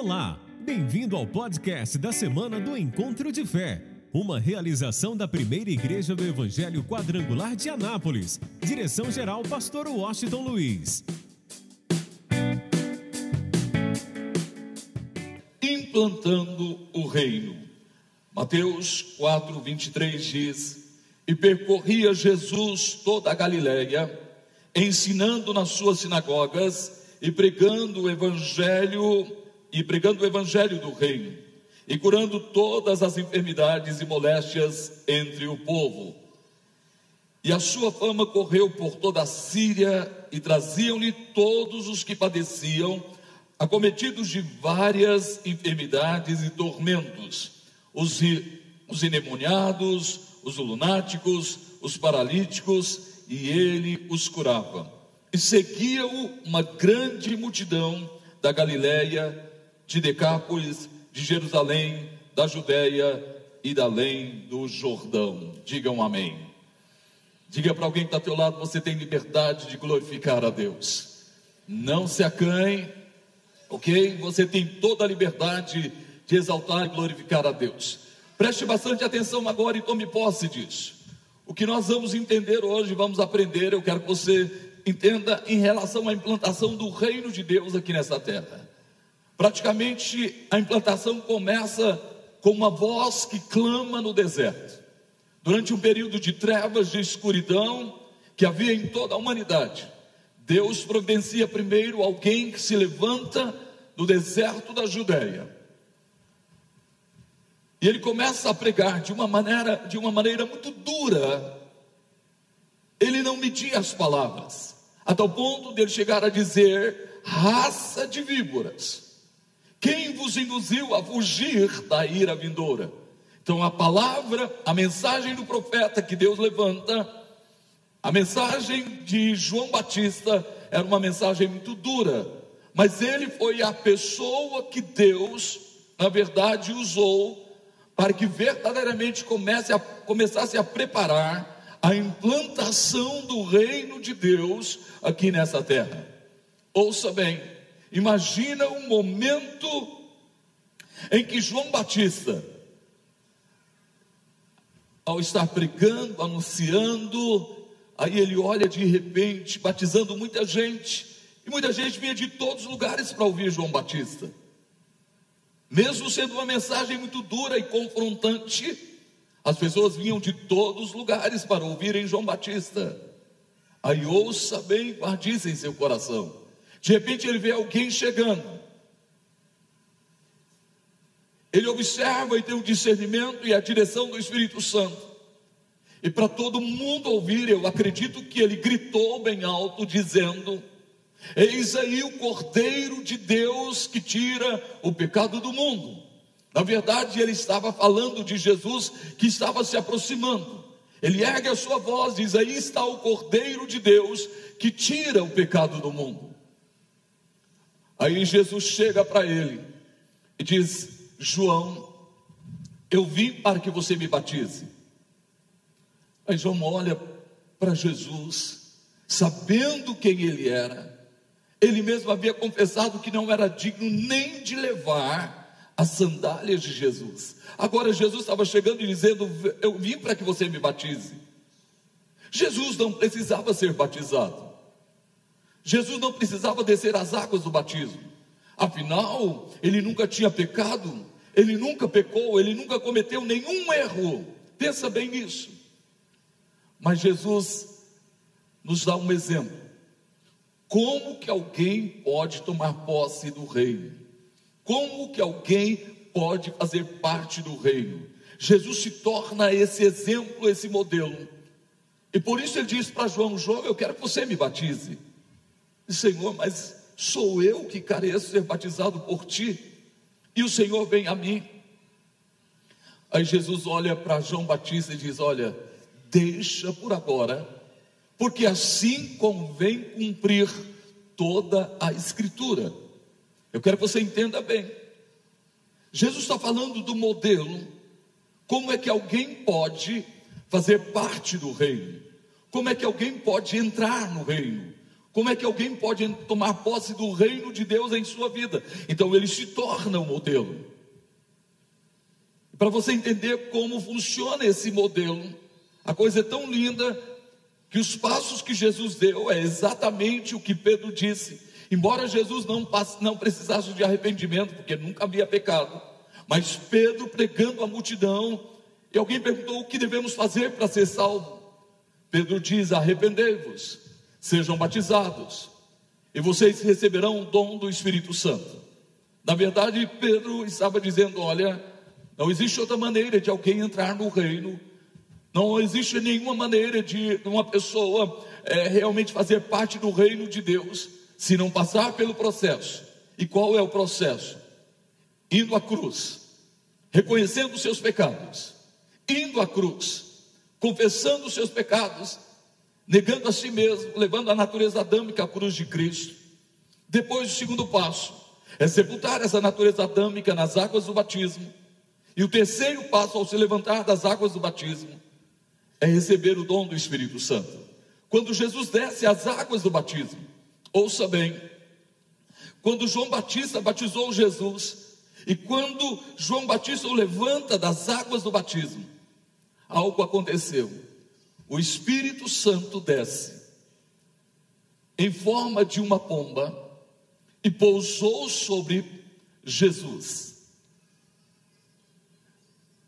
Olá, bem-vindo ao podcast da semana do Encontro de Fé, uma realização da primeira igreja do Evangelho Quadrangular de Anápolis. Direção-geral, Pastor Washington Luiz. Implantando o reino. Mateus 4, 23 diz: E percorria Jesus toda a Galiléia, ensinando nas suas sinagogas e pregando o evangelho e pregando o evangelho do reino, e curando todas as enfermidades e moléstias entre o povo. E a sua fama correu por toda a Síria, e traziam-lhe todos os que padeciam, acometidos de várias enfermidades e tormentos, os, os endemoniados, os lunáticos, os paralíticos, e ele os curava. E seguia-o uma grande multidão da Galiléia de Decápolis, de Jerusalém, da Judéia e da além do Jordão. Digam amém. Diga para alguém que está ao teu lado, você tem liberdade de glorificar a Deus. Não se acanhe, ok? Você tem toda a liberdade de exaltar e glorificar a Deus. Preste bastante atenção agora e tome posse disso. O que nós vamos entender hoje, vamos aprender, eu quero que você entenda em relação à implantação do reino de Deus aqui nessa terra. Praticamente a implantação começa com uma voz que clama no deserto. Durante um período de trevas, de escuridão que havia em toda a humanidade, Deus providencia primeiro alguém que se levanta no deserto da Judéia. E ele começa a pregar de uma maneira, de uma maneira muito dura. Ele não media as palavras, a tal ponto de ele chegar a dizer: raça de víboras. Quem vos induziu a fugir da ira vindoura? Então, a palavra, a mensagem do profeta que Deus levanta, a mensagem de João Batista era uma mensagem muito dura, mas ele foi a pessoa que Deus, na verdade, usou para que verdadeiramente comece a, começasse a preparar a implantação do reino de Deus aqui nessa terra. Ouça bem, Imagina um momento em que João Batista, ao estar pregando, anunciando, aí ele olha de repente, batizando muita gente, e muita gente vinha de todos os lugares para ouvir João Batista. Mesmo sendo uma mensagem muito dura e confrontante, as pessoas vinham de todos os lugares para ouvirem João Batista. Aí ouça bem, guarde em seu coração. De repente ele vê alguém chegando. Ele observa e tem o discernimento e a direção do Espírito Santo. E para todo mundo ouvir, eu acredito que ele gritou bem alto, dizendo: Eis aí o Cordeiro de Deus que tira o pecado do mundo. Na verdade, ele estava falando de Jesus que estava se aproximando. Ele ergue a sua voz, diz: Aí está o Cordeiro de Deus que tira o pecado do mundo. Aí Jesus chega para ele e diz: João, eu vim para que você me batize. Aí João olha para Jesus, sabendo quem ele era, ele mesmo havia confessado que não era digno nem de levar as sandálias de Jesus. Agora Jesus estava chegando e dizendo: Eu vim para que você me batize. Jesus não precisava ser batizado. Jesus não precisava descer as águas do batismo. Afinal, ele nunca tinha pecado, ele nunca pecou, ele nunca cometeu nenhum erro. Pensa bem nisso. Mas Jesus nos dá um exemplo. Como que alguém pode tomar posse do reino? Como que alguém pode fazer parte do reino? Jesus se torna esse exemplo, esse modelo. E por isso ele diz para João: João, eu quero que você me batize. Senhor, mas sou eu que careço ser batizado por ti, e o Senhor vem a mim. Aí Jesus olha para João Batista e diz: Olha, deixa por agora, porque assim convém cumprir toda a Escritura. Eu quero que você entenda bem. Jesus está falando do modelo, como é que alguém pode fazer parte do reino, como é que alguém pode entrar no reino Como é que alguém pode tomar posse do reino de Deus em sua vida? Então ele se torna um modelo. Para você entender como funciona esse modelo, a coisa é tão linda que os passos que Jesus deu é exatamente o que Pedro disse. Embora Jesus não, não precisasse de arrependimento, porque nunca havia pecado, mas Pedro pregando a multidão, e alguém perguntou o que devemos fazer para ser salvo. Pedro diz: arrependei-vos, sejam batizados, e vocês receberão o dom do Espírito Santo. Na verdade, Pedro estava dizendo: olha, não existe outra maneira de alguém entrar no reino, não existe nenhuma maneira de uma pessoa é, realmente fazer parte do reino de Deus se não passar pelo processo. E qual é o processo? Indo à cruz, reconhecendo os seus pecados, indo à cruz, confessando os seus pecados, negando a si mesmo, levando a natureza adâmica à cruz de Cristo. Depois, o segundo passo é sepultar essa natureza adâmica nas águas do batismo. E o terceiro passo, ao se levantar das águas do batismo, é receber o dom do Espírito Santo. Quando Jesus desce às águas do batismo, ouça bem, quando João Batista batizou Jesus, e quando João Batista o levanta das águas do batismo, algo aconteceu. O Espírito Santo desce em forma de uma pomba e pousou sobre Jesus.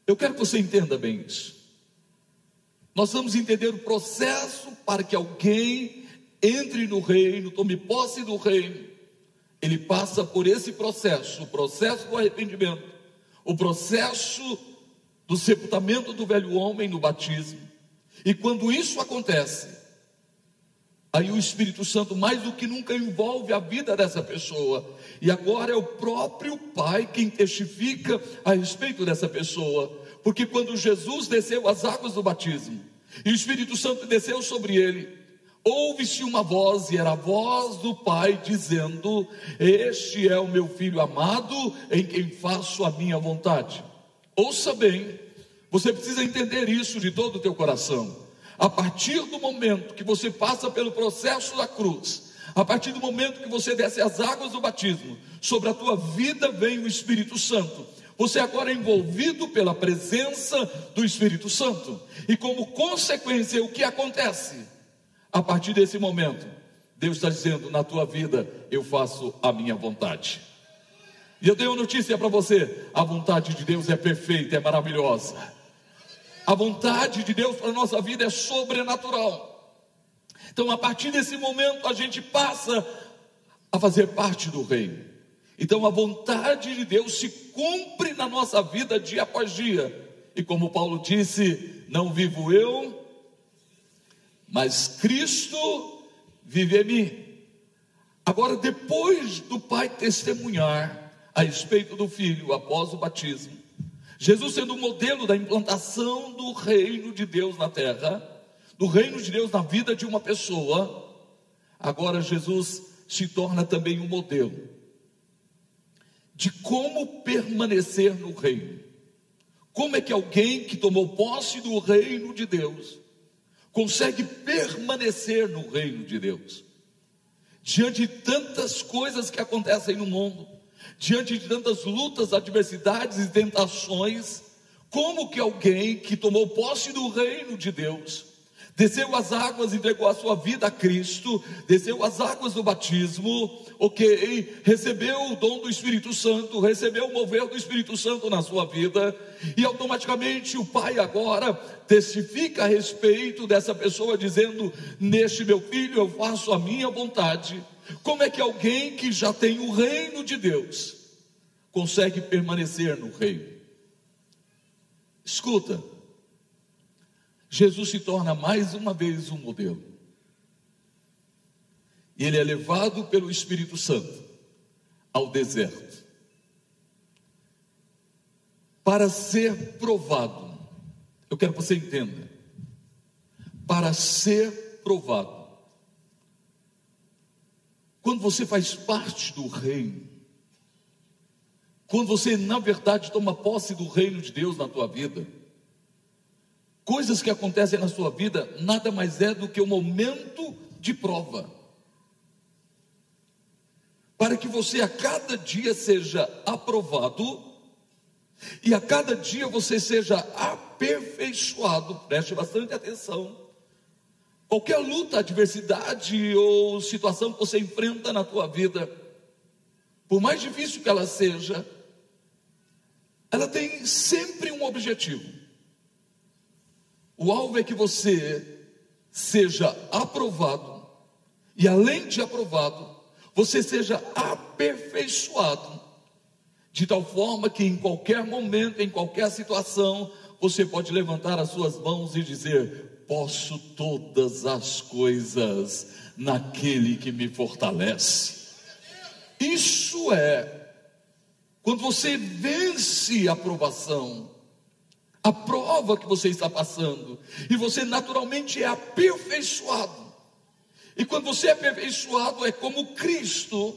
Eu quero que você entenda bem isso. Nós vamos entender o processo para que alguém entre no reino, tome posse do reino. Ele passa por esse processo, o processo do arrependimento, o processo do sepultamento do velho homem no batismo. E quando isso acontece, aí o Espírito Santo mais do que nunca envolve a vida dessa pessoa. E agora é o próprio Pai quem testifica a respeito dessa pessoa. Porque quando Jesus desceu as águas do batismo, e o Espírito Santo desceu sobre ele, ouve-se uma voz, e era a voz do Pai dizendo: Este é o meu filho amado, em quem faço a minha vontade. Ouça bem, você precisa entender isso de todo o teu coração. A partir do momento que você passa pelo processo da cruz, a partir do momento que você desce as águas do batismo, sobre a tua vida vem o Espírito Santo você agora é envolvido pela presença do Espírito Santo. E como consequência, o que acontece? A partir desse momento, Deus está dizendo: na tua vida eu faço a minha vontade. E eu tenho notícia para você: a vontade de Deus é perfeita, é maravilhosa. A vontade de Deus para a nossa vida é sobrenatural. Então, a partir desse momento, a gente passa a fazer parte do reino. Então a vontade de Deus se cumpre na nossa vida dia após dia. E como Paulo disse, não vivo eu, mas Cristo vive em mim. Agora, depois do Pai testemunhar a respeito do Filho após o batismo, Jesus sendo o modelo da implantação do reino de Deus na terra, do reino de Deus na vida de uma pessoa, agora Jesus se torna também um modelo de como permanecer no reino. Como é que alguém que tomou posse do reino de Deus consegue permanecer no reino de Deus? Diante de tantas coisas que acontecem no mundo, diante de tantas lutas, adversidades e tentações, como que alguém que tomou posse do reino de Deus desceu as águas, entregou a sua vida a Cristo, desceu as águas do batismo, ok, recebeu o dom do Espírito Santo, recebeu o mover do Espírito Santo na sua vida, e automaticamente o Pai agora testifica a respeito dessa pessoa, dizendo: Neste meu filho eu faço a minha vontade. Como é que alguém que já tem o reino de Deus consegue permanecer no reino? Escuta, Jesus se torna mais uma vez um modelo. E ele é levado pelo Espírito Santo ao deserto para ser provado. Eu quero que você entenda. Para ser provado. Quando você faz parte do reino, quando você na verdade toma posse do reino de Deus na tua vida, coisas que acontecem na sua vida nada mais é do que um momento de prova. para que você a cada dia seja aprovado e a cada dia você seja aperfeiçoado. Preste bastante atenção. Qualquer luta, adversidade ou situação que você enfrenta na tua vida, por mais difícil que ela seja, ela tem sempre um objetivo. O alvo é que você seja aprovado, e além de aprovado, você seja aperfeiçoado, de tal forma que em qualquer momento, em qualquer situação, você pode levantar as suas mãos e dizer: Posso todas as coisas naquele que me fortalece. Isso é quando você vence a aprovação, a prova que você está passando, e você naturalmente é aperfeiçoado. E quando você é aperfeiçoado, é como Cristo,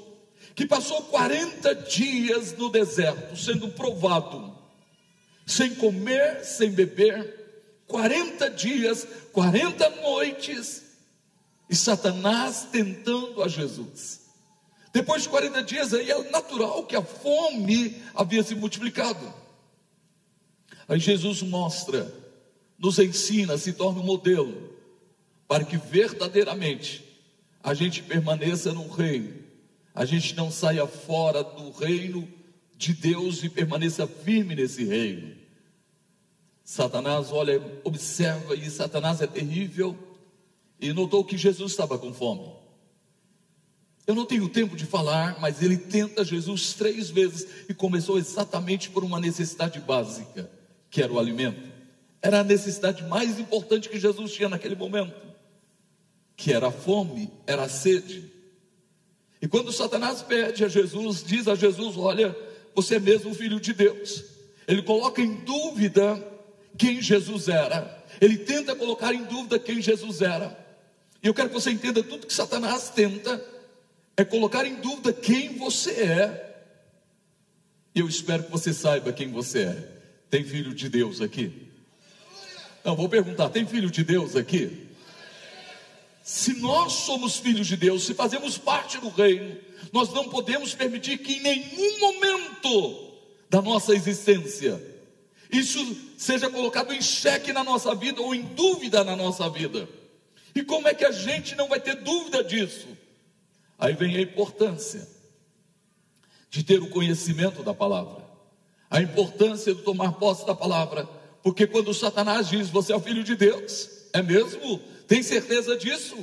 que passou 40 dias no deserto, sendo provado, sem comer, sem beber, 40 dias, 40 noites, e Satanás tentando a Jesus. Depois de 40 dias, aí é natural que a fome havia se multiplicado. Aí Jesus mostra, nos ensina, se torna um modelo, para que verdadeiramente a gente permaneça no reino, a gente não saia fora do reino de Deus e permaneça firme nesse reino. Satanás olha, observa, e Satanás é terrível, e notou que Jesus estava com fome. Eu não tenho tempo de falar, mas ele tenta Jesus três vezes e começou exatamente por uma necessidade básica, que era o alimento. Era a necessidade mais importante que Jesus tinha naquele momento, que era a fome, era a sede. E quando Satanás pede a Jesus, diz a Jesus: Olha, você é mesmo filho de Deus. Ele coloca em dúvida quem Jesus era. Ele tenta colocar em dúvida quem Jesus era. E eu quero que você entenda tudo que Satanás tenta é colocar em dúvida quem você é. E eu espero que você saiba quem você é. Tem filho de Deus aqui? Não, vou perguntar: tem filho de Deus aqui? Se nós somos filhos de Deus, se fazemos parte do reino, nós não podemos permitir que em nenhum momento da nossa existência isso seja colocado em xeque na nossa vida ou em dúvida na nossa vida. E como é que a gente não vai ter dúvida disso? Aí vem a importância de ter o conhecimento da palavra, a importância de tomar posse da palavra, porque quando Satanás diz você é o filho de Deus, é mesmo? Tem certeza disso?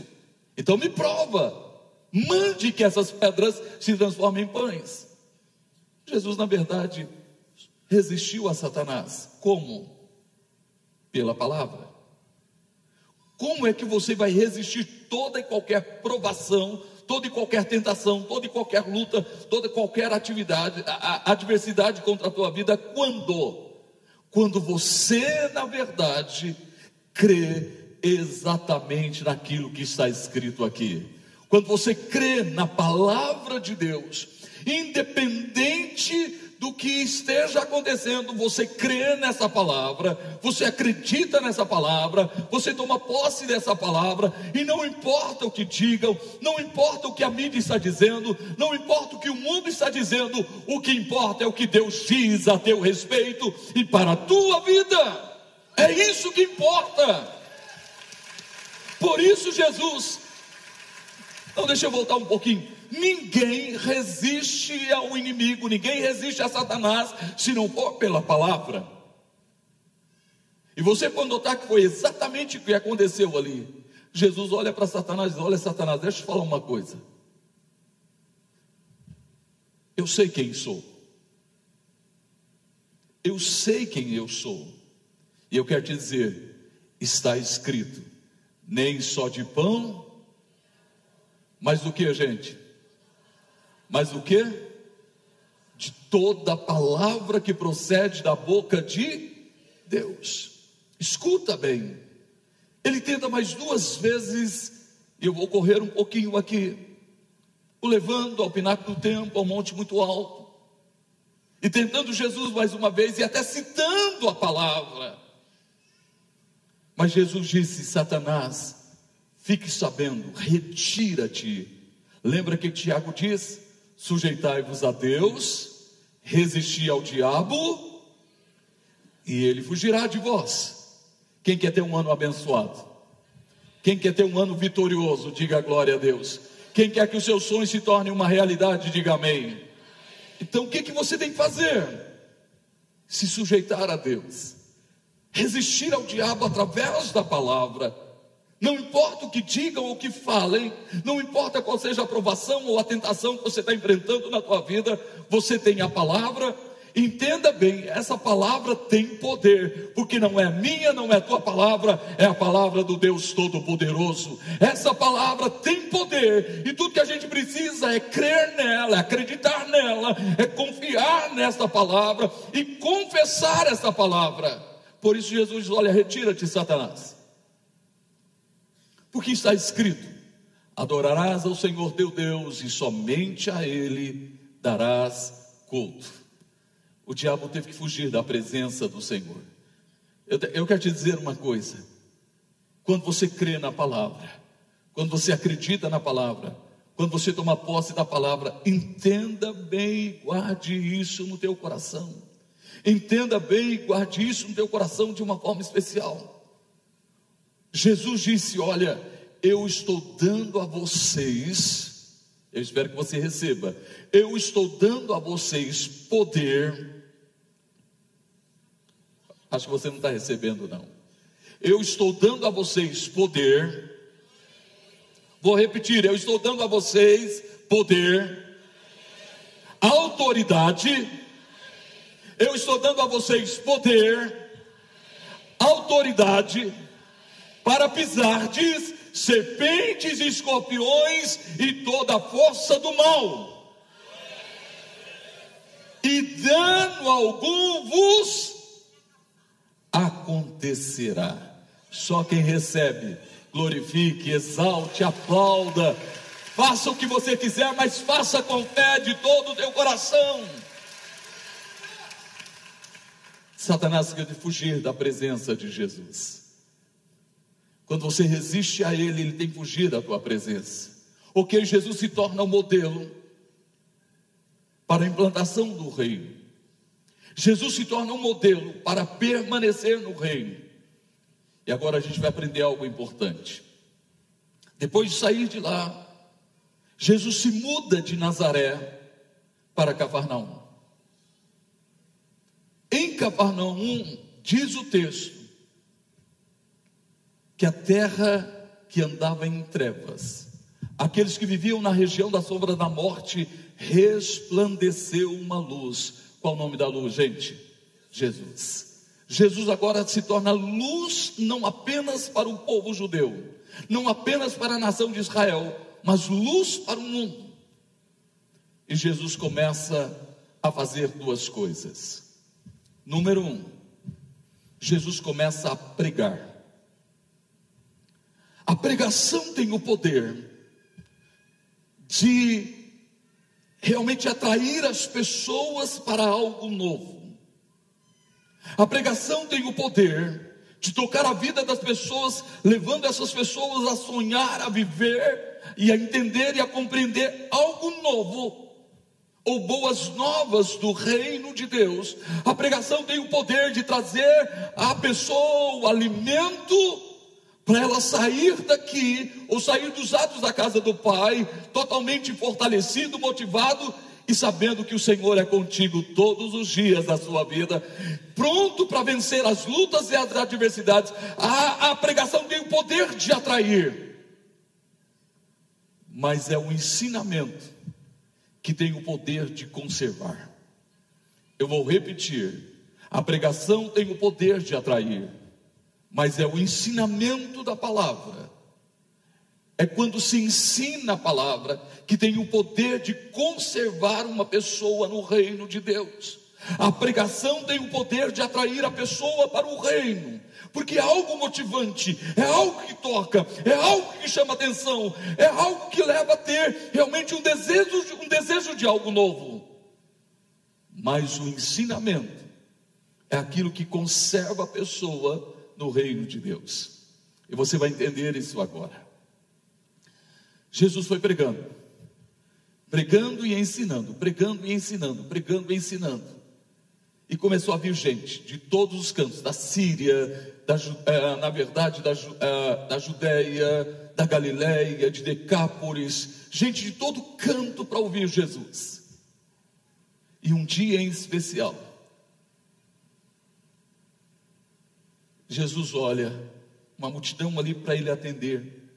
Então me prova, mande que essas pedras se transformem em pães. Jesus, na verdade, resistiu a Satanás. Como? Pela palavra. Como é que você vai resistir toda e qualquer provação, toda e qualquer tentação, toda e qualquer luta, toda e qualquer atividade, a, a adversidade contra a tua vida, quando? Quando você, na verdade, crê exatamente naquilo que está escrito aqui. Quando você crê na palavra de Deus, independente do que esteja acontecendo, você crê nessa palavra, você acredita nessa palavra, você toma posse dessa palavra, e não importa o que digam, não importa o que a mídia está dizendo, não importa o que o mundo está dizendo, o que importa é o que Deus diz a teu respeito e para a tua vida, é isso que importa. Por isso, Jesus, então deixa eu voltar um pouquinho. Ninguém resiste ao inimigo, ninguém resiste a Satanás se não for pela palavra. E você pode notar que foi exatamente o que aconteceu ali. Jesus olha para Satanás e diz: Olha, Satanás, deixa eu falar uma coisa. Eu sei quem sou. Eu sei quem eu sou. E eu quero te dizer: está escrito, nem só de pão, mas do que, gente? Mas o que? De toda palavra que procede da boca de Deus. Escuta bem. Ele tenta mais duas vezes, e eu vou correr um pouquinho aqui, o levando ao pináculo do templo, ao monte muito alto, e tentando Jesus mais uma vez, e até citando a palavra. Mas Jesus disse: Satanás, fique sabendo, retira-te. Lembra que Tiago diz? Sujeitai-vos a Deus, resisti ao diabo, e ele fugirá de vós. Quem quer ter um ano abençoado? Quem quer ter um ano vitorioso, diga glória a Deus. Quem quer que os seus sonhos se tornem uma realidade, diga amém. Então o que, que você tem que fazer? Se sujeitar a Deus, resistir ao diabo através da palavra não importa o que digam ou o que falem, não importa qual seja a aprovação ou a tentação que você está enfrentando na tua vida, você tem a palavra. Entenda bem, essa palavra tem poder, porque não é minha, não é tua palavra, é a palavra do Deus Todo-Poderoso. Essa palavra tem poder, e tudo que a gente precisa é crer nela, é acreditar nela, é confiar nessa palavra e confessar essa palavra. Por isso Jesus diz: Olha, retira-te, Satanás. Porque está escrito: Adorarás ao Senhor teu Deus e somente a Ele darás culto. O diabo teve que fugir da presença do Senhor. Eu, eu quero te dizer uma coisa: quando você crê na palavra, quando você acredita na palavra, quando você toma posse da palavra, entenda bem e guarde isso no teu coração. Entenda bem e guarde isso no teu coração de uma forma especial. Jesus disse: Olha, eu estou dando a vocês, eu espero que você receba, eu estou dando a vocês poder. Acho que você não está recebendo, não. Eu estou dando a vocês poder. Vou repetir: eu estou dando a vocês poder, autoridade. Eu estou dando a vocês poder, autoridade para pisardes serpentes e escorpiões e toda a força do mal, e dano algum vos acontecerá. Só quem recebe, glorifique, exalte, aplauda, faça o que você quiser, mas faça com fé de todo o teu coração. Satanás quer fugir da presença de Jesus. Quando você resiste a Ele, Ele tem fugir da tua presença. Ok, Jesus se torna o um modelo para a implantação do reino. Jesus se torna um modelo para permanecer no reino. E agora a gente vai aprender algo importante. Depois de sair de lá, Jesus se muda de Nazaré para Cafarnaum. Em Cafarnaum, diz o texto, que a terra que andava em trevas, aqueles que viviam na região da sombra da morte, resplandeceu uma luz. Qual o nome da luz, gente? Jesus. Jesus agora se torna luz não apenas para o povo judeu, não apenas para a nação de Israel, mas luz para o mundo. E Jesus começa a fazer duas coisas. Número um, Jesus começa a pregar. A pregação tem o poder de realmente atrair as pessoas para algo novo. A pregação tem o poder de tocar a vida das pessoas, levando essas pessoas a sonhar, a viver e a entender e a compreender algo novo ou boas novas do reino de Deus. A pregação tem o poder de trazer à pessoa o alimento para ela sair daqui, ou sair dos atos da casa do Pai, totalmente fortalecido, motivado e sabendo que o Senhor é contigo todos os dias da sua vida, pronto para vencer as lutas e as adversidades. A, a pregação tem o poder de atrair, mas é o ensinamento que tem o poder de conservar. Eu vou repetir: a pregação tem o poder de atrair mas é o ensinamento da palavra. É quando se ensina a palavra que tem o poder de conservar uma pessoa no reino de Deus. A pregação tem o poder de atrair a pessoa para o reino, porque é algo motivante, é algo que toca, é algo que chama atenção, é algo que leva a ter realmente um desejo, um desejo de algo novo. Mas o ensinamento é aquilo que conserva a pessoa no reino de Deus. E você vai entender isso agora. Jesus foi pregando. pregando e ensinando, pregando e ensinando, pregando e ensinando. E começou a vir gente de todos os cantos, da Síria, da, eh, na verdade, da, eh, da Judéia, da Galiléia, de Decápolis, gente de todo canto para ouvir Jesus. E um dia em especial, Jesus olha, uma multidão ali para ele atender.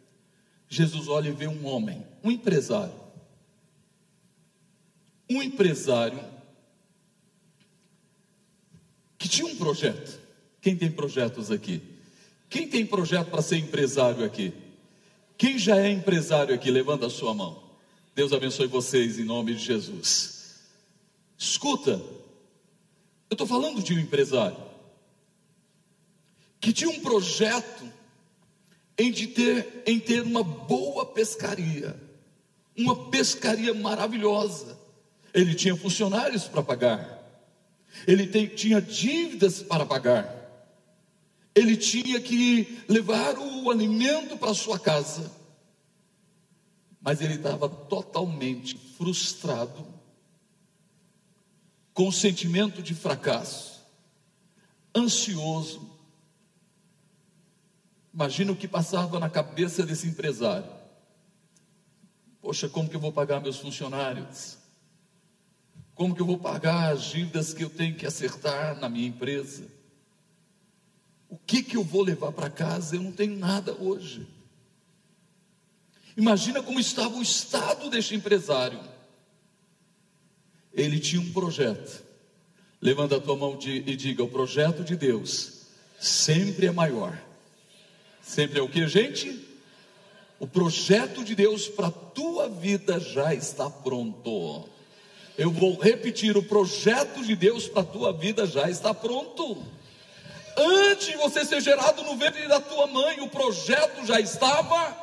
Jesus olha e vê um homem, um empresário. Um empresário que tinha um projeto. Quem tem projetos aqui? Quem tem projeto para ser empresário aqui? Quem já é empresário aqui? Levanta a sua mão. Deus abençoe vocês em nome de Jesus. Escuta, eu estou falando de um empresário que tinha um projeto em, de ter, em ter uma boa pescaria, uma pescaria maravilhosa. Ele tinha funcionários para pagar, ele tem, tinha dívidas para pagar, ele tinha que levar o alimento para sua casa, mas ele estava totalmente frustrado, com sentimento de fracasso, ansioso, Imagina o que passava na cabeça desse empresário. Poxa, como que eu vou pagar meus funcionários? Como que eu vou pagar as dívidas que eu tenho que acertar na minha empresa? O que que eu vou levar para casa? Eu não tenho nada hoje. Imagina como estava o estado deste empresário. Ele tinha um projeto. Levanta a tua mão e diga: o projeto de Deus sempre é maior Sempre é o que, gente? O projeto de Deus para a tua vida já está pronto. Eu vou repetir: o projeto de Deus para a tua vida já está pronto. Antes de você ser gerado no ventre da tua mãe, o projeto já estava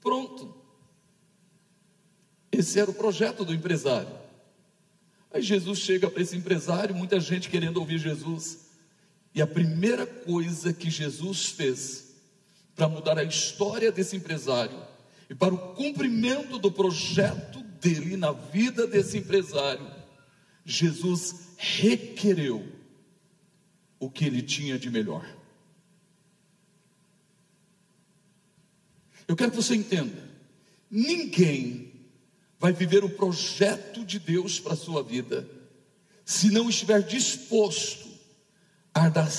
pronto. Esse era o projeto do empresário. Aí Jesus chega para esse empresário, muita gente querendo ouvir Jesus. E a primeira coisa que Jesus fez para mudar a história desse empresário e para o cumprimento do projeto dele na vida desse empresário, Jesus requereu o que ele tinha de melhor. Eu quero que você entenda: ninguém vai viver o projeto de Deus para a sua vida se não estiver disposto a dar,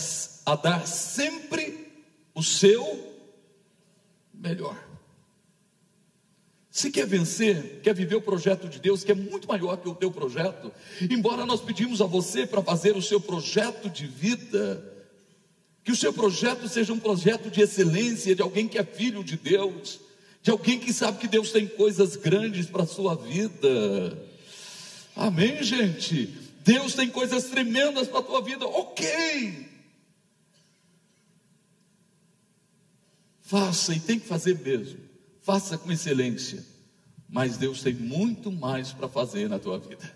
a dar sempre o seu melhor. Se quer vencer, quer viver o projeto de Deus, que é muito maior que o teu projeto, embora nós pedimos a você para fazer o seu projeto de vida, que o seu projeto seja um projeto de excelência, de alguém que é filho de Deus, de alguém que sabe que Deus tem coisas grandes para a sua vida. Amém, gente? Deus tem coisas tremendas para a tua vida, ok. Faça e tem que fazer mesmo. Faça com excelência. Mas Deus tem muito mais para fazer na tua vida.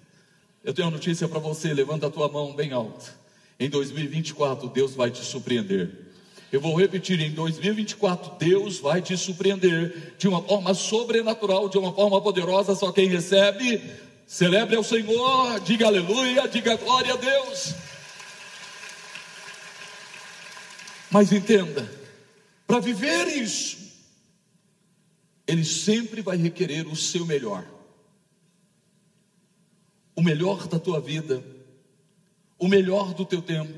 Eu tenho uma notícia para você, levanta a tua mão bem alta. Em 2024 Deus vai te surpreender. Eu vou repetir, em 2024 Deus vai te surpreender de uma forma sobrenatural, de uma forma poderosa, só quem recebe Celebre ao Senhor, diga aleluia, diga glória a Deus. Mas entenda, para viver isso, Ele sempre vai requerer o seu melhor, o melhor da tua vida, o melhor do teu tempo,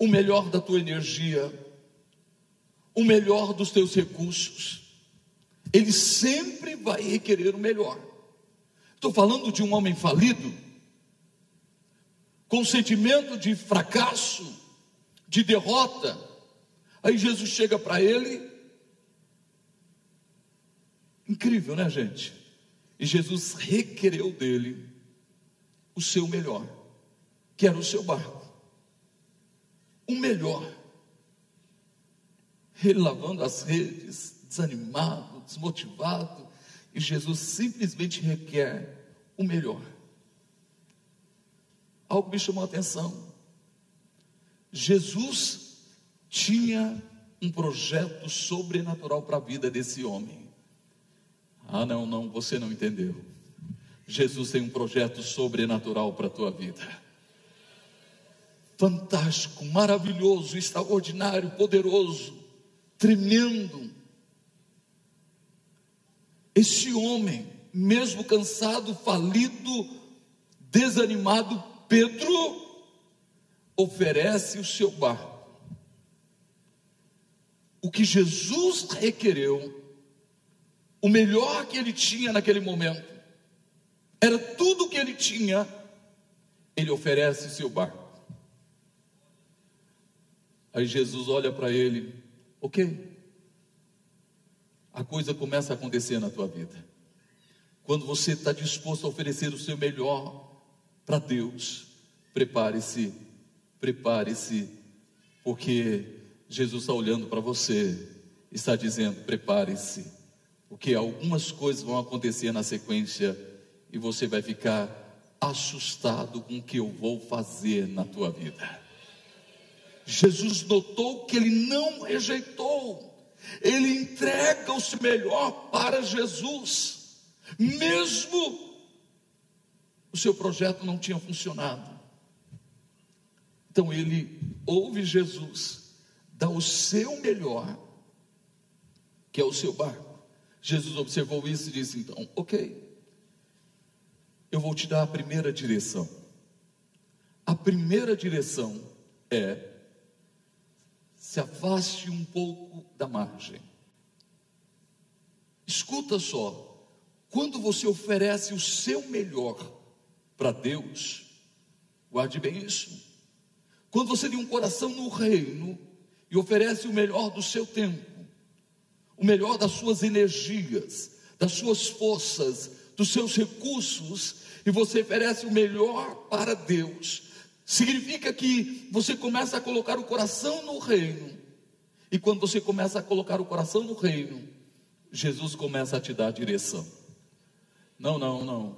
o melhor da tua energia, o melhor dos teus recursos. Ele sempre vai requerer o melhor. Estou falando de um homem falido, com sentimento de fracasso, de derrota. Aí Jesus chega para ele. Incrível, né, gente? E Jesus requereu dele o seu melhor, que era o seu barco. O melhor. Ele lavando as redes, desanimado, desmotivado, e Jesus simplesmente requer o melhor. Algo me chamou a atenção. Jesus tinha um projeto sobrenatural para a vida desse homem. Ah, não, não, você não entendeu. Jesus tem um projeto sobrenatural para a tua vida. Fantástico, maravilhoso, extraordinário, poderoso, tremendo. Esse homem, mesmo cansado, falido, desanimado, Pedro oferece o seu barco. O que Jesus requereu, o melhor que ele tinha naquele momento, era tudo que ele tinha, ele oferece o seu barco. Aí Jesus olha para ele, ok, a coisa começa a acontecer na tua vida. Quando você está disposto a oferecer o seu melhor para Deus, prepare-se, prepare-se, porque Jesus está olhando para você, está dizendo: prepare-se, porque algumas coisas vão acontecer na sequência e você vai ficar assustado com o que eu vou fazer na tua vida. Jesus notou que ele não rejeitou, ele entrega o seu melhor para Jesus, mesmo o seu projeto não tinha funcionado. Então ele ouve Jesus, dá o seu melhor, que é o seu barco. Jesus observou isso e disse: então, ok, eu vou te dar a primeira direção. A primeira direção é se afaste um pouco da margem. Escuta só, quando você oferece o seu melhor para Deus, guarde bem isso. Quando você tem um coração no reino e oferece o melhor do seu tempo, o melhor das suas energias, das suas forças, dos seus recursos, e você oferece o melhor para Deus, significa que você começa a colocar o coração no reino. E quando você começa a colocar o coração no reino, Jesus começa a te dar a direção. Não, não, não.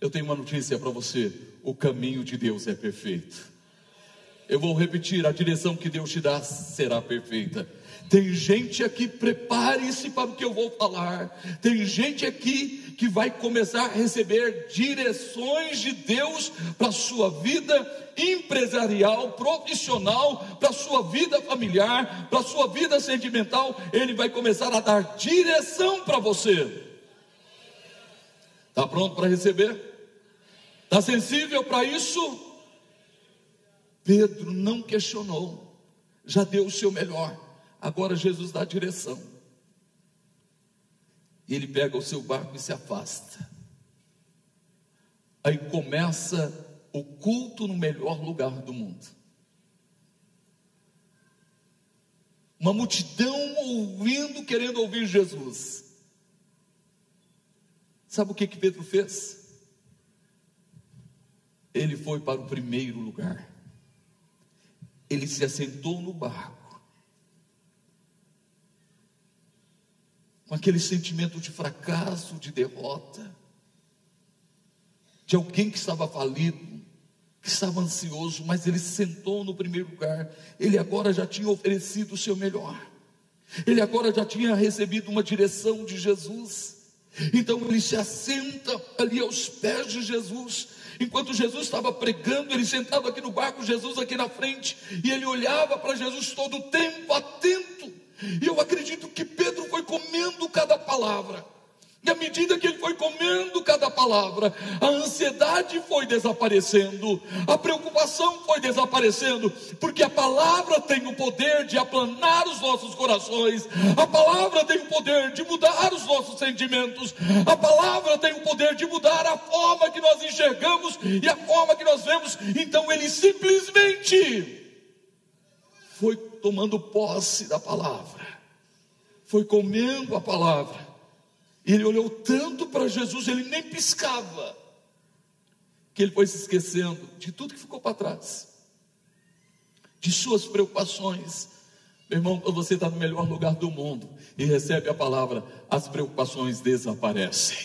Eu tenho uma notícia para você: o caminho de Deus é perfeito. Eu vou repetir: a direção que Deus te dá será perfeita. Tem gente aqui, prepare-se para o que eu vou falar. Tem gente aqui que vai começar a receber direções de Deus para a sua vida empresarial, profissional, para a sua vida familiar, para a sua vida sentimental. Ele vai começar a dar direção para você. Está pronto para receber? Está sensível para isso? Pedro não questionou, já deu o seu melhor. Agora Jesus dá a direção. E ele pega o seu barco e se afasta. Aí começa o culto no melhor lugar do mundo. Uma multidão ouvindo, querendo ouvir Jesus. Sabe o que, que Pedro fez? Ele foi para o primeiro lugar. Ele se assentou no barco com aquele sentimento de fracasso, de derrota, de alguém que estava falido, que estava ansioso, mas ele sentou no primeiro lugar. Ele agora já tinha oferecido o seu melhor. Ele agora já tinha recebido uma direção de Jesus. Então ele se assenta ali aos pés de Jesus. Enquanto Jesus estava pregando, ele sentado aqui no barco, Jesus aqui na frente, e ele olhava para Jesus todo o tempo, atento e eu acredito que Pedro foi comendo cada palavra. E à medida que ele foi comendo cada palavra, a ansiedade foi desaparecendo, a preocupação foi desaparecendo, porque a palavra tem o poder de aplanar os nossos corações, a palavra tem o poder de mudar os nossos sentimentos, a palavra tem o poder de mudar a forma que nós enxergamos e a forma que nós vemos. Então ele simplesmente foi tomando posse da palavra, foi comendo a palavra. E ele olhou tanto para Jesus, ele nem piscava, que ele foi se esquecendo de tudo que ficou para trás, de suas preocupações. Meu irmão, quando você está no melhor lugar do mundo e recebe a palavra, as preocupações desaparecem.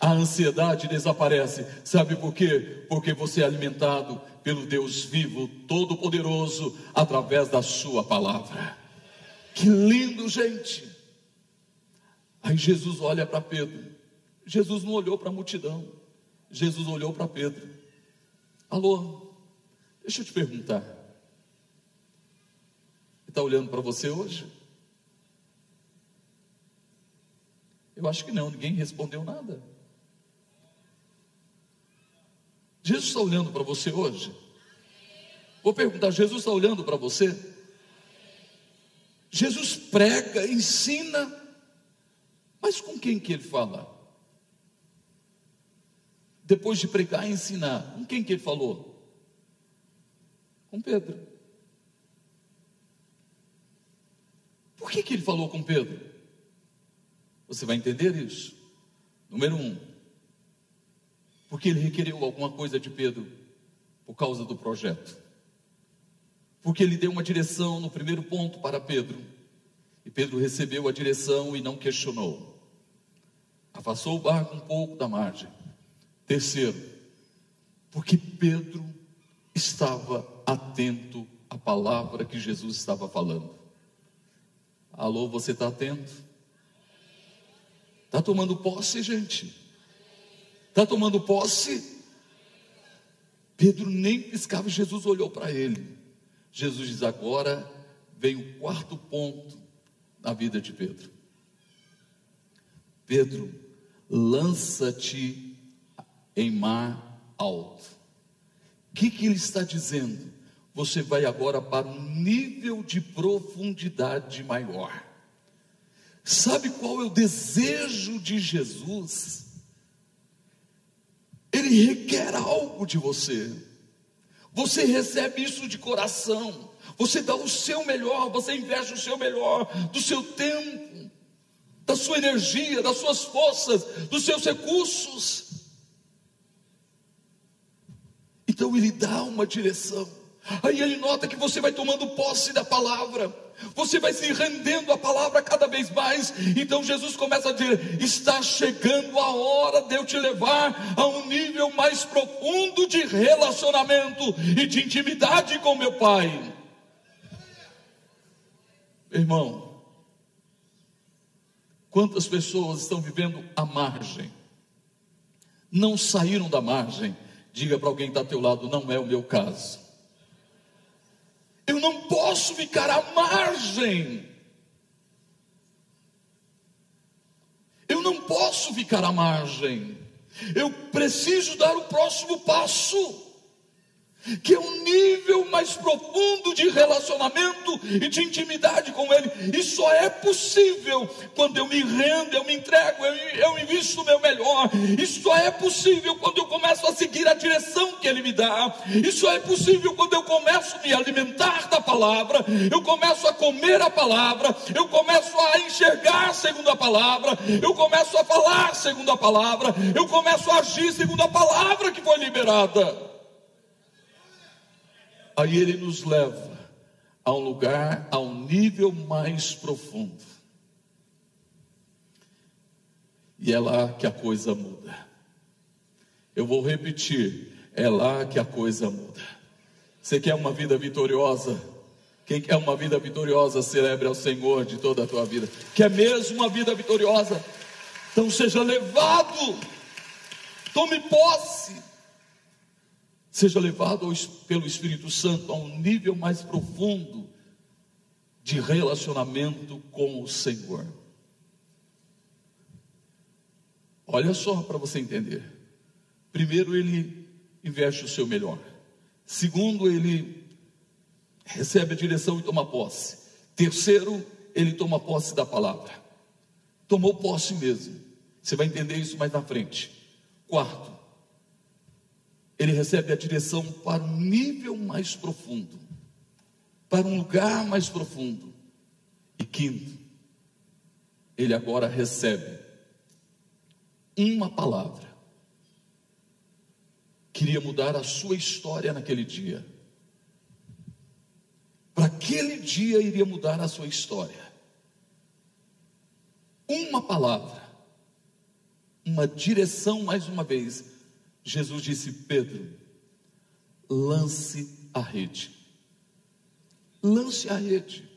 A ansiedade desaparece. Sabe por quê? Porque você é alimentado pelo Deus vivo, todo-poderoso, através da Sua palavra. Que lindo, gente! Aí Jesus olha para Pedro Jesus não olhou para a multidão, Jesus olhou para Pedro. Alô, deixa eu te perguntar. Está olhando para você hoje? Eu acho que não, ninguém respondeu nada. Jesus está olhando para você hoje? Vou perguntar: Jesus está olhando para você? Jesus prega, ensina, mas com quem que ele fala? Depois de pregar e ensinar, com quem que ele falou? Com Pedro. Por que, que ele falou com Pedro? Você vai entender isso. Número um, porque ele requereu alguma coisa de Pedro por causa do projeto. Porque ele deu uma direção no primeiro ponto para Pedro, e Pedro recebeu a direção e não questionou. Afastou o barco um pouco da margem. Terceiro, porque Pedro estava atento à palavra que Jesus estava falando. Alô, você está atento? Está tomando posse, gente? Está tomando posse? Pedro nem piscava, Jesus olhou para ele. Jesus diz: agora vem o quarto ponto na vida de Pedro. Pedro, lança-te em mar alto. O que, que ele está dizendo? Você vai agora para um nível de profundidade maior. Sabe qual é o desejo de Jesus? Ele requer algo de você. Você recebe isso de coração. Você dá o seu melhor, você investe o seu melhor, do seu tempo, da sua energia, das suas forças, dos seus recursos. Então ele dá uma direção. Aí ele nota que você vai tomando posse da palavra você vai se rendendo à palavra cada vez mais. Então Jesus começa a dizer: está chegando a hora de eu te levar a um nível mais profundo de relacionamento e de intimidade com meu Pai. Irmão, quantas pessoas estão vivendo à margem, não saíram da margem? Diga para alguém que está ao teu lado: não é o meu caso. Eu não posso ficar à margem. Eu não posso ficar à margem. Eu preciso dar o próximo passo que é um nível mais profundo de relacionamento e de intimidade com Ele. E só é possível quando eu me rendo, eu me entrego, eu, eu invisto o meu melhor. Isso só é possível quando eu começo a seguir a direção que Ele me dá. Isso só é possível quando eu começo a me alimentar da palavra, eu começo a comer a palavra, eu começo a enxergar segundo a palavra, eu começo a falar segundo a palavra, eu começo a agir segundo a palavra que foi liberada. Aí ele nos leva a um lugar, a um nível mais profundo. E é lá que a coisa muda. Eu vou repetir: é lá que a coisa muda. Você quer uma vida vitoriosa? Quem quer uma vida vitoriosa, celebre ao Senhor de toda a tua vida. Quer mesmo uma vida vitoriosa? Então seja levado, tome posse seja levado pelo Espírito Santo a um nível mais profundo de relacionamento com o Senhor. Olha só para você entender. Primeiro, ele investe o seu melhor. Segundo, ele recebe a direção e toma posse. Terceiro, ele toma posse da palavra. Tomou posse mesmo. Você vai entender isso mais na frente. Quarto, ele recebe a direção para um nível mais profundo, para um lugar mais profundo. E quinto, ele agora recebe uma palavra. Queria mudar a sua história naquele dia. Para aquele dia iria mudar a sua história. Uma palavra, uma direção mais uma vez Jesus disse: Pedro, lance a rede. Lance a rede.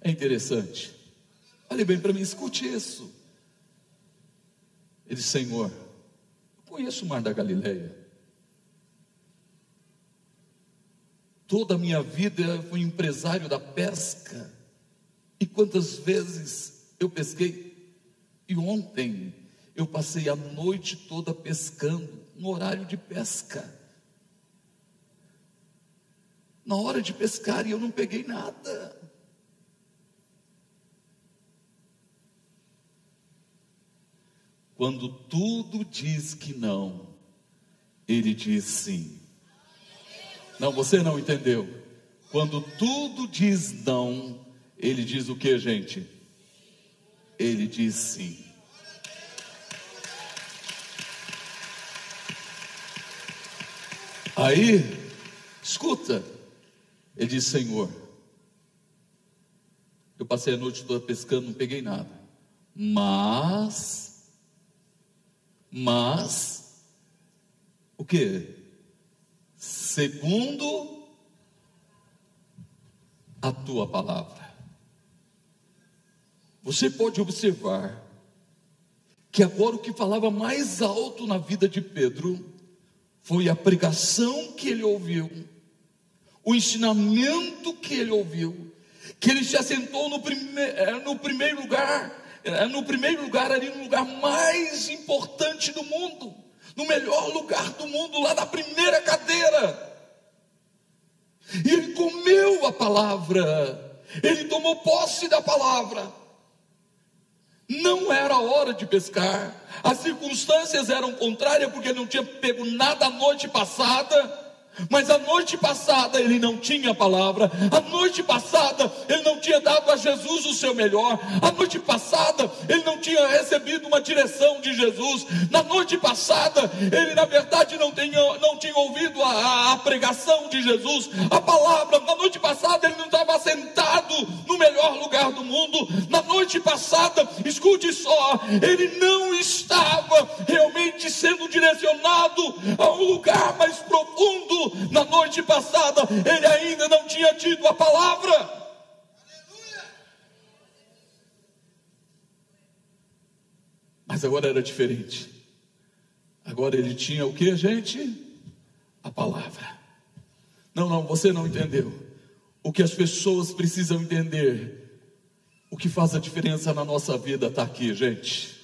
É interessante. Olhe bem para mim, escute isso. Ele Senhor, conheço o mar da Galileia. Toda a minha vida fui empresário da pesca. E quantas vezes eu pesquei? E ontem eu passei a noite toda pescando, no horário de pesca. Na hora de pescar e eu não peguei nada. Quando tudo diz que não, ele diz sim. Não, você não entendeu. Quando tudo diz não, ele diz o que, gente? Ele diz sim. Aí, escuta, ele diz: Senhor, eu passei a noite toda pescando, não peguei nada, mas, mas, o que? segundo a tua palavra. Você pode observar que agora o que falava mais alto na vida de Pedro foi a pregação que ele ouviu, o ensinamento que ele ouviu, que ele se assentou no, prime é, no primeiro lugar, é, no primeiro lugar ali no lugar mais importante do mundo no melhor lugar do mundo, lá na primeira cadeira. E ele comeu a palavra, ele tomou posse da palavra. Não era hora de pescar, as circunstâncias eram contrárias, porque não tinha pego nada a noite passada. Mas a noite passada ele não tinha palavra, a noite passada ele não tinha dado a Jesus o seu melhor, a noite passada ele não tinha recebido uma direção de Jesus, na noite passada ele na verdade não tinha, não tinha ouvido a, a pregação de Jesus, a palavra, na noite passada ele não estava sentado no melhor lugar do mundo, na noite passada, escute só, ele não estava realmente sendo direcionado a um lugar mais profundo na noite passada ele ainda não tinha tido a palavra. Mas agora era diferente. Agora ele tinha o que, gente? A palavra. Não, não, você não entendeu. O que as pessoas precisam entender, o que faz a diferença na nossa vida está aqui, gente.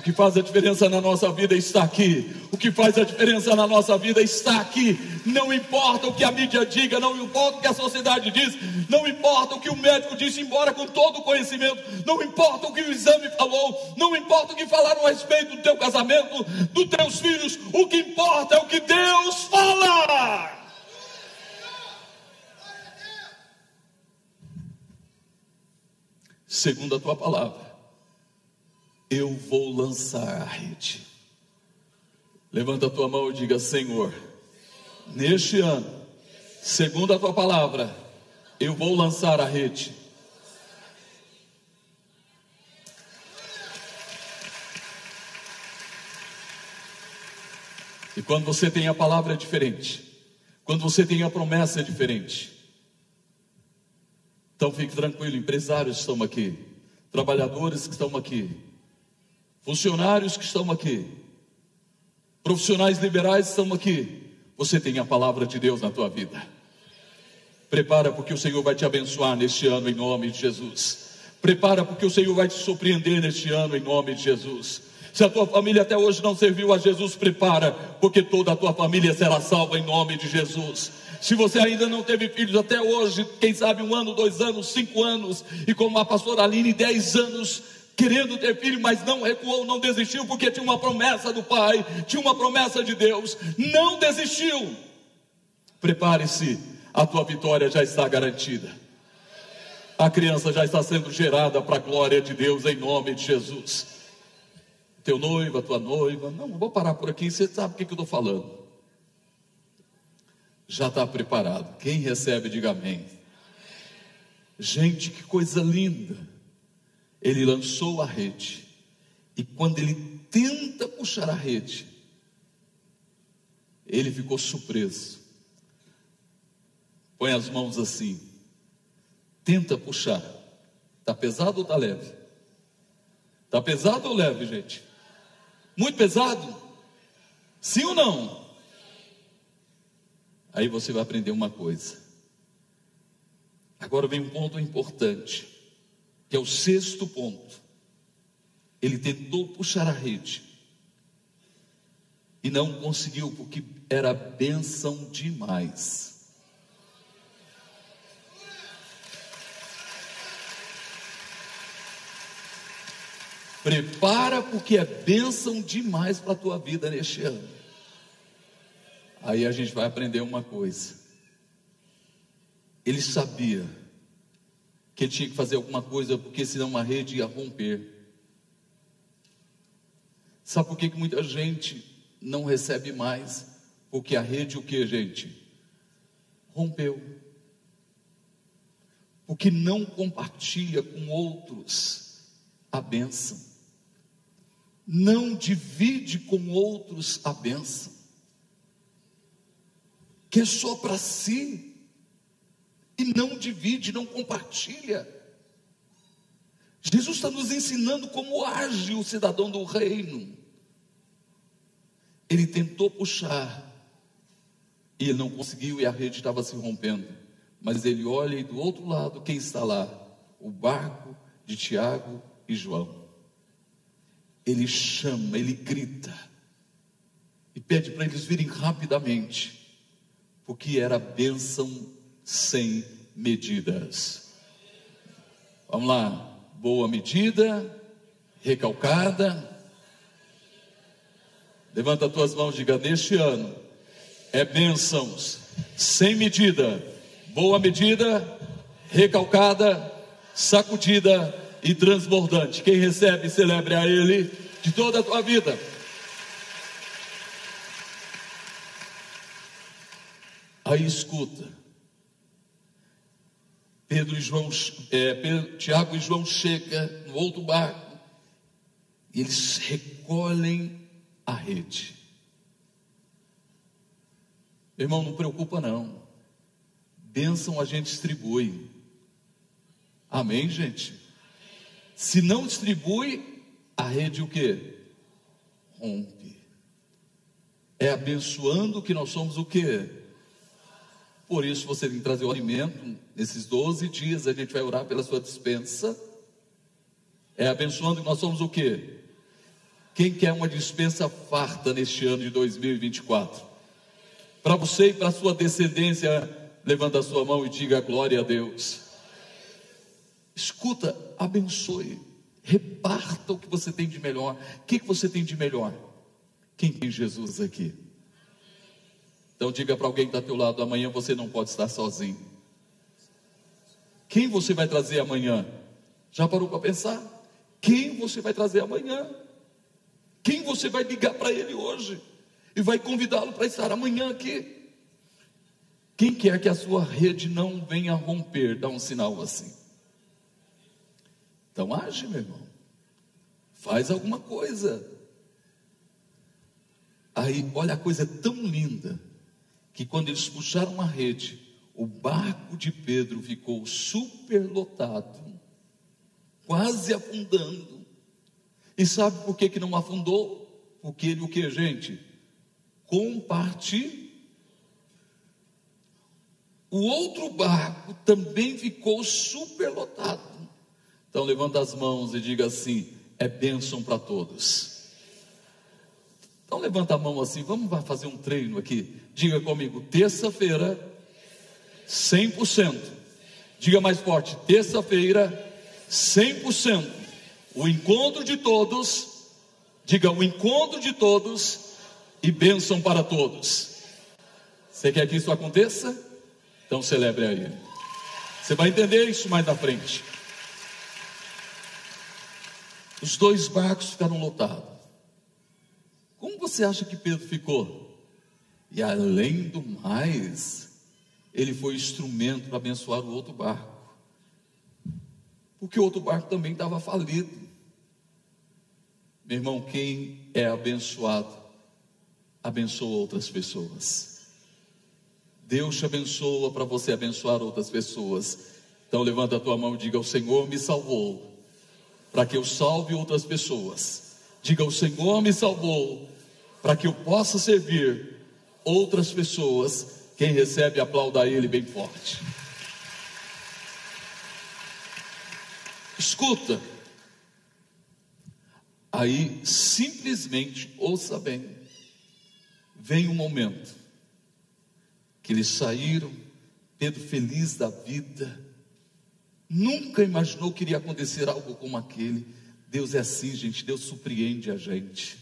O que faz a diferença na nossa vida está aqui. O que faz a diferença na nossa vida está aqui. Não importa o que a mídia diga, não importa o que a sociedade diz, não importa o que o médico disse, embora com todo o conhecimento, não importa o que o exame falou, não importa o que falaram a respeito do teu casamento, dos teus filhos, o que importa é o que Deus fala. Segundo a tua palavra eu vou lançar a rede. Levanta a tua mão e diga: Senhor, neste ano, segundo a tua palavra, eu vou lançar a rede. E quando você tem a palavra é diferente, quando você tem a promessa é diferente. Então fique tranquilo, empresários estão aqui, trabalhadores que estão aqui, funcionários que estão aqui, profissionais liberais estão aqui, você tem a palavra de Deus na tua vida. Prepara porque o Senhor vai te abençoar neste ano em nome de Jesus. Prepara porque o Senhor vai te surpreender neste ano em nome de Jesus. Se a tua família até hoje não serviu a Jesus, prepara, porque toda a tua família será salva em nome de Jesus. Se você ainda não teve filhos até hoje, quem sabe um ano, dois anos, cinco anos, e como a pastora Aline, dez anos, querendo ter filho, mas não recuou, não desistiu, porque tinha uma promessa do Pai, tinha uma promessa de Deus, não desistiu. Prepare-se, a tua vitória já está garantida. A criança já está sendo gerada para a glória de Deus em nome de Jesus. Teu noivo, a tua noiva, não, vou parar por aqui, você sabe o que, eu estou falando. Já está preparado. Quem recebe, diga amém. Gente, que coisa linda ele lançou a rede, e quando ele tenta puxar a rede, ele ficou surpreso. Põe as mãos assim, tenta puxar, está pesado ou está leve? Tá pesado ou leve, gente? Muito pesado? Sim ou não? Aí você vai aprender uma coisa. Agora vem um ponto importante, que é o sexto ponto. Ele tentou puxar a rede e não conseguiu, porque era bênção demais. Prepara porque é bênção demais para a tua vida neste ano. Aí a gente vai aprender uma coisa. Ele sabia que ele tinha que fazer alguma coisa, porque senão a rede ia romper. Sabe por que, que muita gente não recebe mais? Porque a rede, o que, gente? Rompeu. Porque não compartilha com outros a bênção não divide com outros a bênção, que é só para si, e não divide, não compartilha. Jesus está nos ensinando como age o cidadão do reino. Ele tentou puxar, e ele não conseguiu, e a rede estava se rompendo. Mas ele olha e do outro lado, quem está lá? O barco de Tiago e João ele chama, ele grita e pede para eles virem rapidamente, porque era bênção sem medidas. Vamos lá, boa medida, recalcada. Levanta as tuas mãos, diga: neste ano é bênçãos sem medida, boa medida, recalcada, sacudida e transbordante. Quem recebe, celebre a Ele de toda a tua vida. Aí escuta. Pedro e João, é, Pedro, Tiago e João chegam no outro barco e eles recolhem a rede. irmão, não preocupa não. Bênção a gente distribui. Amém, gente? Se não distribui, a rede o que? Rompe. É abençoando que nós somos o que? Por isso você tem que trazer o alimento. Nesses 12 dias a gente vai orar pela sua dispensa. É abençoando que nós somos o que? Quem quer uma dispensa farta neste ano de 2024? Para você e para sua descendência, levanta a sua mão e diga glória a Deus. Escuta, abençoe, reparta o que você tem de melhor. O que, que você tem de melhor? Quem tem Jesus aqui? Então diga para alguém que está ao teu lado: amanhã você não pode estar sozinho. Quem você vai trazer amanhã? Já parou para pensar? Quem você vai trazer amanhã? Quem você vai ligar para ele hoje? E vai convidá-lo para estar amanhã aqui? Quem quer que a sua rede não venha romper, dá um sinal assim. Então age, meu irmão. Faz alguma coisa. Aí, olha a coisa tão linda, que quando eles puxaram a rede, o barco de Pedro ficou superlotado, quase afundando. E sabe por que, que não afundou? Porque ele o que, gente? Compartilhou. O outro barco também ficou superlotado. Então levanta as mãos e diga assim: é bênção para todos. Então levanta a mão assim, vamos fazer um treino aqui. Diga comigo, terça-feira, 100%. Diga mais forte, terça-feira, 100%. O encontro de todos, diga o encontro de todos e bênção para todos. Você quer que isso aconteça? Então celebre aí. Você vai entender isso mais na frente. Os dois barcos ficaram lotados. Como você acha que Pedro ficou? E além do mais, ele foi instrumento para abençoar o outro barco. Porque o outro barco também estava falido. Meu irmão, quem é abençoado, abençoa outras pessoas. Deus te abençoa para você abençoar outras pessoas. Então levanta a tua mão e diga: O Senhor me salvou para que eu salve outras pessoas. Diga: O Senhor me salvou para que eu possa servir outras pessoas. Quem recebe, aplauda Ele bem forte. Escuta. Aí, simplesmente, ouça bem, vem um momento que eles saíram, Pedro feliz da vida, nunca imaginou que iria acontecer algo como aquele. Deus é assim, gente, Deus surpreende a gente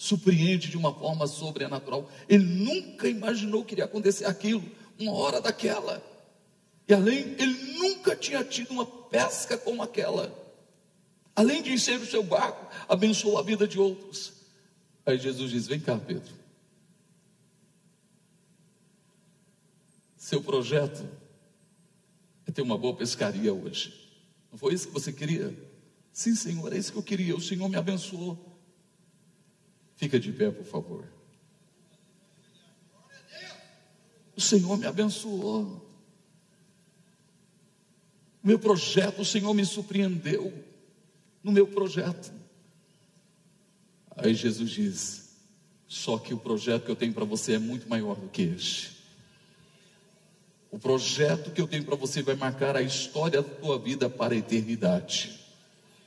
surpreende de uma forma sobrenatural. Ele nunca imaginou que iria acontecer aquilo, uma hora daquela. E além, ele nunca tinha tido uma pesca como aquela. Além de encher o seu barco, abençoou a vida de outros. Aí Jesus diz: Vem cá, Pedro. Seu projeto é ter uma boa pescaria hoje. Não foi isso que você queria? Sim, Senhor, é isso que eu queria. O Senhor me abençoou. Fica de pé, por favor. O Senhor me abençoou. Meu projeto, o Senhor me surpreendeu no meu projeto. Aí Jesus diz: Só que o projeto que eu tenho para você é muito maior do que este. O projeto que eu tenho para você vai marcar a história da tua vida para a eternidade.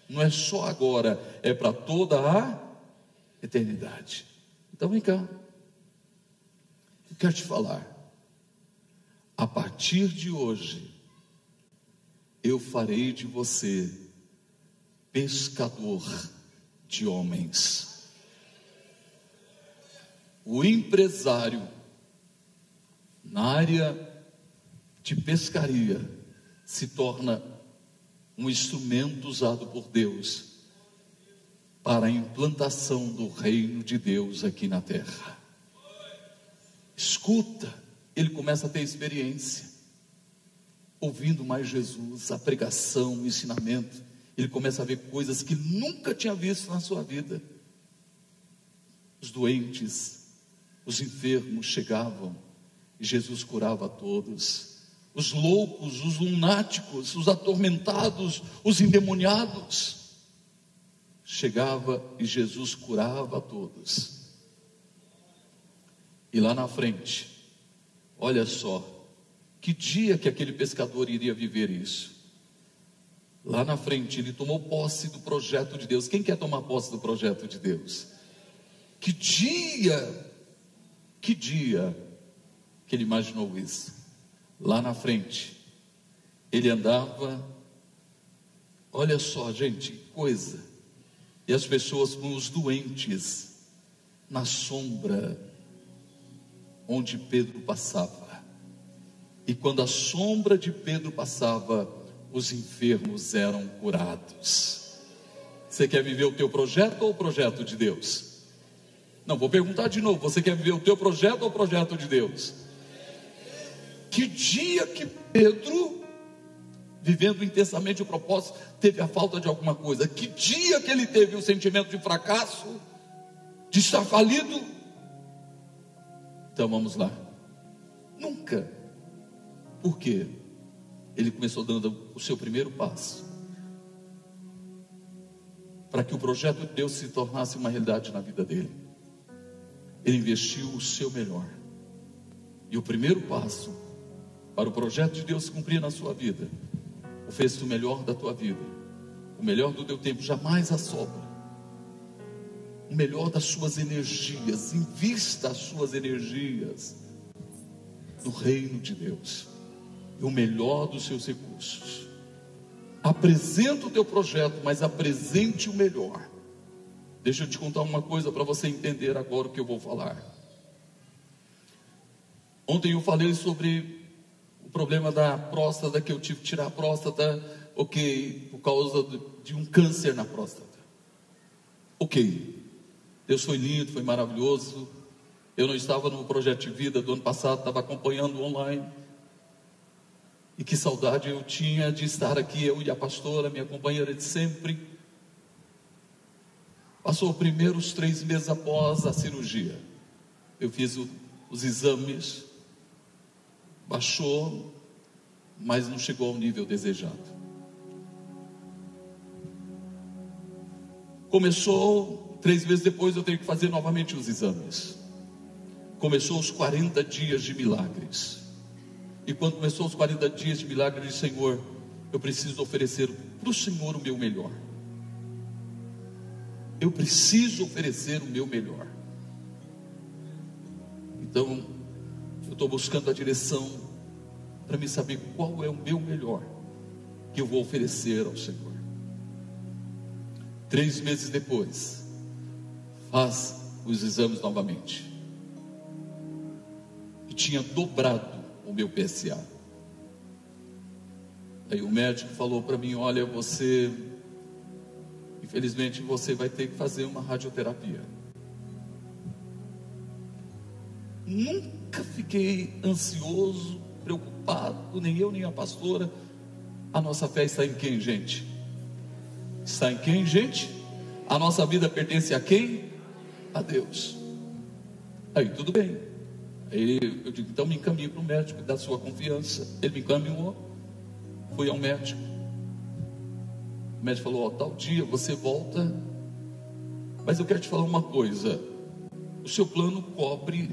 Não é só agora, é para toda a eternidade. Então vem cá. Eu quero te falar. A partir de hoje, eu farei de você pescador de homens. O empresário na área de pescaria se torna um instrumento usado por Deus para a implantação do reino de Deus aqui na terra. Escuta, ele começa a ter experiência, ouvindo mais Jesus, a pregação, o ensinamento. Ele começa a ver coisas que nunca tinha visto na sua vida. Os doentes, os enfermos chegavam e Jesus curava todos. Os loucos, os lunáticos, os atormentados, os endemoniados chegava e Jesus curava todos. E lá na frente, olha só, que dia que aquele pescador iria viver isso? Lá na frente, ele tomou posse do projeto de Deus. Quem quer tomar posse do projeto de Deus? Que dia, que dia que ele imaginou isso? Lá na frente, ele andava, olha só, gente, coisa e as pessoas com os doentes na sombra onde Pedro passava. E quando a sombra de Pedro passava, os enfermos eram curados. Você quer viver o teu projeto ou o projeto de Deus? Não, vou perguntar de novo. Você quer viver o teu projeto ou o projeto de Deus? Que dia que Pedro vivendo intensamente o propósito, teve a falta de alguma coisa. Que dia que ele teve o sentimento de fracasso, de estar falido? Então vamos lá. Nunca. Por quê? Ele começou dando o seu primeiro passo. Para que o projeto de Deus se tornasse uma realidade na vida dele. Ele investiu o seu melhor. E o primeiro passo para o projeto de Deus se cumprir na sua vida Ofereça o melhor da tua vida, o melhor do teu tempo, jamais a sobra. O melhor das suas energias, invista as suas energias no reino de Deus, e o melhor dos seus recursos. Apresenta o teu projeto, mas apresente o melhor. Deixa eu te contar uma coisa para você entender agora o que eu vou falar. Ontem eu falei sobre problema da próstata, que eu tive que tirar a próstata, ok, por causa de um câncer na próstata. Ok, Deus foi lindo, foi maravilhoso. Eu não estava no projeto de vida do ano passado, estava acompanhando online. E que saudade eu tinha de estar aqui, eu e a pastora, minha companheira de sempre. Passou os primeiros três meses após a cirurgia. Eu fiz o, os exames, baixou, mas não chegou ao nível desejado. Começou, três meses depois eu tenho que fazer novamente os exames. Começou os 40 dias de milagres. E quando começou os 40 dias de milagres, eu disse, Senhor, eu preciso oferecer para o Senhor o meu melhor. Eu preciso oferecer o meu melhor. Então, eu estou buscando a direção para me saber qual é o meu melhor que eu vou oferecer ao Senhor. Três meses depois, faz os exames novamente. E tinha dobrado o meu PSA. Aí o médico falou para mim: Olha, você, infelizmente, você vai ter que fazer uma radioterapia. Nunca fiquei ansioso, preocupado, nem eu, nem a pastora. A nossa fé está em quem, gente? Está em quem, gente? A nossa vida pertence a quem? A Deus. Aí tudo bem. Aí eu digo, então me encaminhe para o médico da sua confiança. Ele me encaminhou, fui ao médico. O médico falou: Ó, tal dia você volta. Mas eu quero te falar uma coisa: o seu plano cobre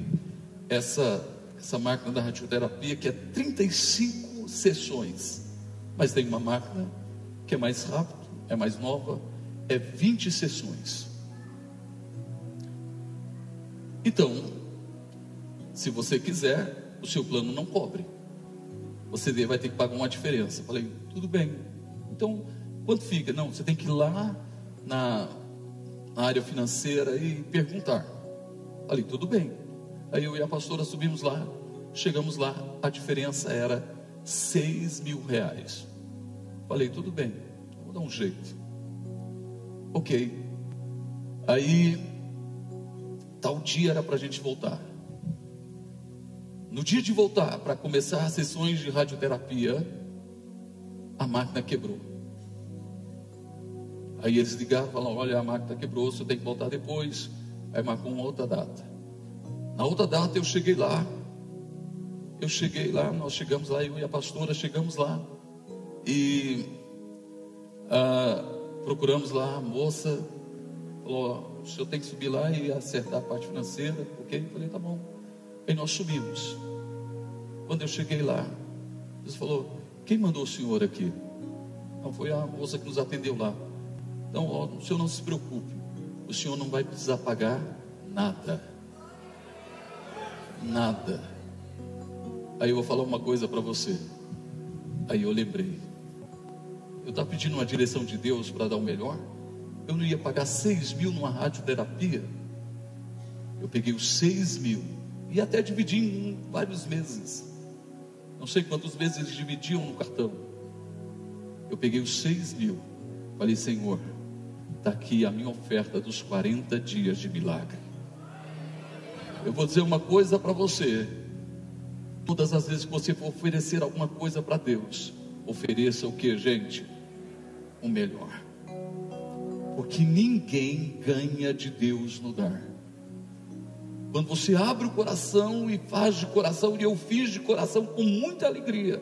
essa, essa máquina da radioterapia que é 35 sessões, mas tem uma máquina que é mais rápida, é mais nova, é 20 sessões. Então, se você quiser, o seu plano não cobre. Você vai ter que pagar uma diferença. Falei, tudo bem. Então, quanto fica? Não, você tem que ir lá na, na área financeira e perguntar. Falei, tudo bem. Aí eu e a pastora subimos lá, chegamos lá, a diferença era seis mil reais. Falei, tudo bem, vou dar um jeito. Ok. Aí, tal dia era para a gente voltar. No dia de voltar para começar as sessões de radioterapia, a máquina quebrou. Aí eles ligaram e falaram: Olha, a máquina quebrou, você tem que voltar depois. Aí marcou uma outra data. Na outra data eu cheguei lá. Eu cheguei lá, nós chegamos lá, eu e a pastora chegamos lá. E ah, procuramos lá a moça. Falou: o senhor tem que subir lá e acertar a parte financeira. Ok? Eu falei: tá bom. Aí nós subimos. Quando eu cheguei lá, Deus falou: quem mandou o senhor aqui? Não, foi a moça que nos atendeu lá. Então, ó, o senhor não se preocupe. O senhor não vai precisar pagar nada nada. Aí eu vou falar uma coisa para você. Aí eu lembrei. Eu estava pedindo uma direção de Deus para dar o melhor. Eu não ia pagar seis mil numa radioterapia. Eu peguei os seis mil e até dividi em vários meses. Não sei quantos meses eles dividiam no cartão. Eu peguei os seis mil. Falei, Senhor, está aqui a minha oferta dos 40 dias de milagre. Eu vou dizer uma coisa para você. Todas as vezes que você for oferecer alguma coisa para Deus, ofereça o que, gente? O melhor. Porque ninguém ganha de Deus no dar. Quando você abre o coração e faz de coração, e eu fiz de coração com muita alegria,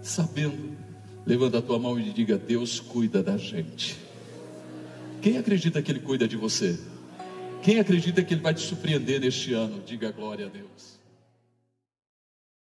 sabendo, levanta a tua mão e diga: Deus cuida da gente. Quem acredita que Ele cuida de você? Quem acredita que Ele vai te surpreender neste ano? Diga glória a Deus.